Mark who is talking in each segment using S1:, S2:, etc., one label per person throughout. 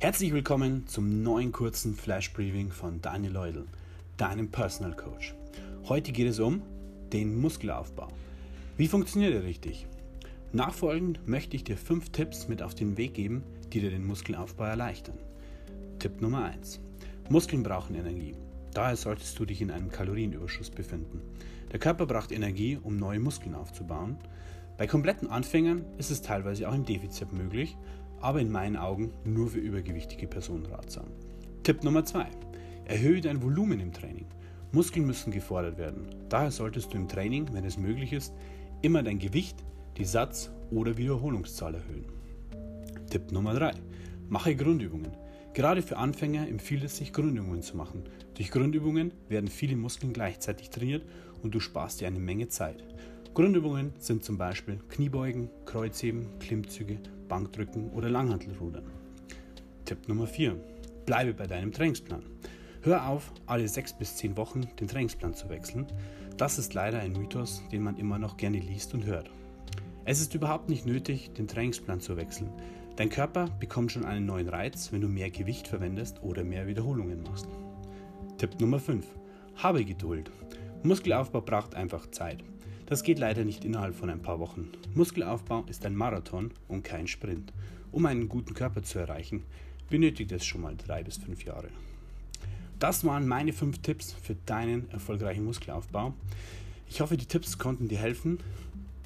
S1: Herzlich willkommen zum neuen kurzen Flash Briefing von Daniel Leudel, deinem Personal Coach. Heute geht es um den Muskelaufbau. Wie funktioniert er richtig? Nachfolgend möchte ich dir fünf Tipps mit auf den Weg geben, die dir den Muskelaufbau erleichtern. Tipp Nummer 1. Muskeln brauchen Energie. Daher solltest du dich in einem Kalorienüberschuss befinden. Der Körper braucht Energie, um neue Muskeln aufzubauen. Bei kompletten Anfängern ist es teilweise auch im Defizit möglich, aber in meinen Augen nur für übergewichtige Personen ratsam. Tipp Nummer 2. Erhöhe dein Volumen im Training. Muskeln müssen gefordert werden. Daher solltest du im Training, wenn es möglich ist, immer dein Gewicht, die Satz- oder Wiederholungszahl erhöhen. Tipp Nummer 3. Mache Grundübungen. Gerade für Anfänger empfiehlt es sich, Grundübungen zu machen. Durch Grundübungen werden viele Muskeln gleichzeitig trainiert und du sparst dir eine Menge Zeit. Grundübungen sind zum Beispiel Kniebeugen, Kreuzheben, Klimmzüge, Bankdrücken oder Langhantelrudern. Tipp Nummer 4. Bleibe bei deinem Trainingsplan. Hör auf, alle 6 bis 10 Wochen den Trainingsplan zu wechseln. Das ist leider ein Mythos, den man immer noch gerne liest und hört. Es ist überhaupt nicht nötig, den Trainingsplan zu wechseln. Dein Körper bekommt schon einen neuen Reiz, wenn du mehr Gewicht verwendest oder mehr Wiederholungen machst. Tipp Nummer 5. Habe Geduld. Muskelaufbau braucht einfach Zeit. Das geht leider nicht innerhalb von ein paar Wochen. Muskelaufbau ist ein Marathon und kein Sprint. Um einen guten Körper zu erreichen, benötigt es schon mal drei bis fünf Jahre. Das waren meine fünf Tipps für deinen erfolgreichen Muskelaufbau. Ich hoffe, die Tipps konnten dir helfen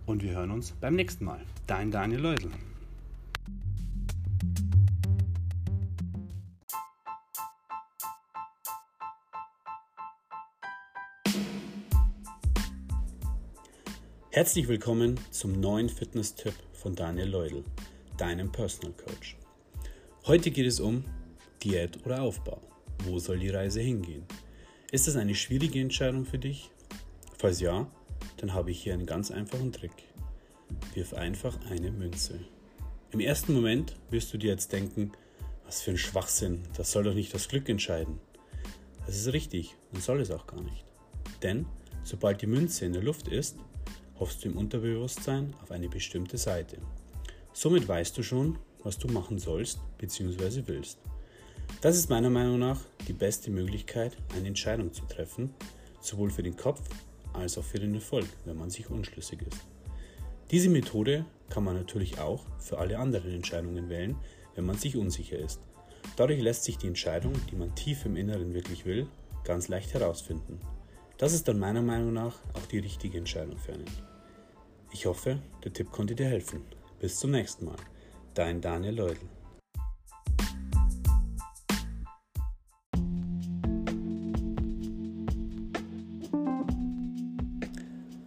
S1: und wir hören uns beim nächsten Mal. Dein Daniel Leudl. Herzlich willkommen zum neuen Fitness-Tipp von Daniel Leudl, deinem Personal Coach. Heute geht es um Diät oder Aufbau. Wo soll die Reise hingehen? Ist das eine schwierige Entscheidung für dich? Falls ja, dann habe ich hier einen ganz einfachen Trick. Wirf einfach eine Münze. Im ersten Moment wirst du dir jetzt denken, was für ein Schwachsinn, das soll doch nicht das Glück entscheiden. Das ist richtig und soll es auch gar nicht. Denn sobald die Münze in der Luft ist, du im Unterbewusstsein auf eine bestimmte Seite. Somit weißt du schon, was du machen sollst bzw. willst. Das ist meiner Meinung nach die beste Möglichkeit, eine Entscheidung zu treffen, sowohl für den Kopf als auch für den Erfolg, wenn man sich unschlüssig ist. Diese Methode kann man natürlich auch für alle anderen Entscheidungen wählen, wenn man sich unsicher ist. Dadurch lässt sich die Entscheidung, die man tief im Inneren wirklich will, ganz leicht herausfinden. Das ist dann meiner Meinung nach auch die richtige Entscheidung für einen. Ich hoffe, der Tipp konnte dir helfen. Bis zum nächsten Mal. Dein Daniel Leudl.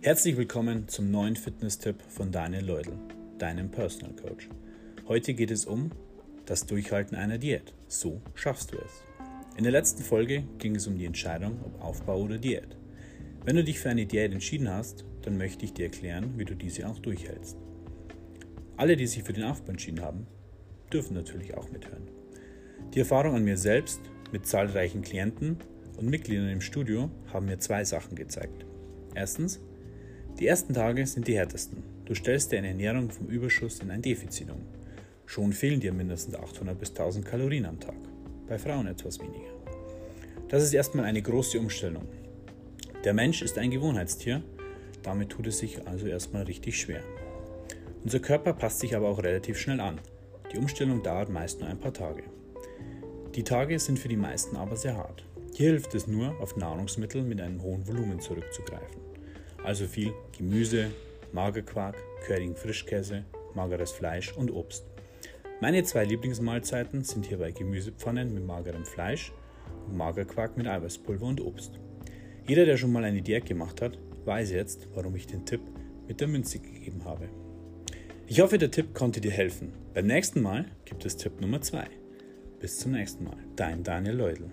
S1: Herzlich willkommen zum neuen Fitness-Tipp von Daniel Leudl, deinem Personal Coach. Heute geht es um das Durchhalten einer Diät. So schaffst du es. In der letzten Folge ging es um die Entscheidung, ob Aufbau oder Diät. Wenn du dich für eine Diät entschieden hast, dann möchte ich dir erklären, wie du diese auch durchhältst. Alle, die sich für den Aufbau entschieden haben, dürfen natürlich auch mithören. Die Erfahrung an mir selbst mit zahlreichen Klienten und Mitgliedern im Studio haben mir zwei Sachen gezeigt. Erstens, die ersten Tage sind die härtesten. Du stellst deine Ernährung vom Überschuss in ein Defizit um. Schon fehlen dir mindestens 800 bis 1000 Kalorien am Tag. Bei Frauen etwas weniger. Das ist erstmal eine große Umstellung. Der Mensch ist ein Gewohnheitstier, damit tut es sich also erstmal richtig schwer. Unser Körper passt sich aber auch relativ schnell an. Die Umstellung dauert meist nur ein paar Tage. Die Tage sind für die meisten aber sehr hart. Hier hilft es nur, auf Nahrungsmittel mit einem hohen Volumen zurückzugreifen. Also viel Gemüse, Magerquark, Curling Frischkäse, mageres Fleisch und Obst. Meine zwei Lieblingsmahlzeiten sind hierbei Gemüsepfannen mit magerem Fleisch und Magerquark mit Eiweißpulver und Obst. Jeder, der schon mal eine Diät gemacht hat, weiß jetzt, warum ich den Tipp mit der Münze gegeben habe. Ich hoffe, der Tipp konnte dir helfen. Beim nächsten Mal gibt es Tipp Nummer 2. Bis zum nächsten Mal. Dein Daniel Leudl.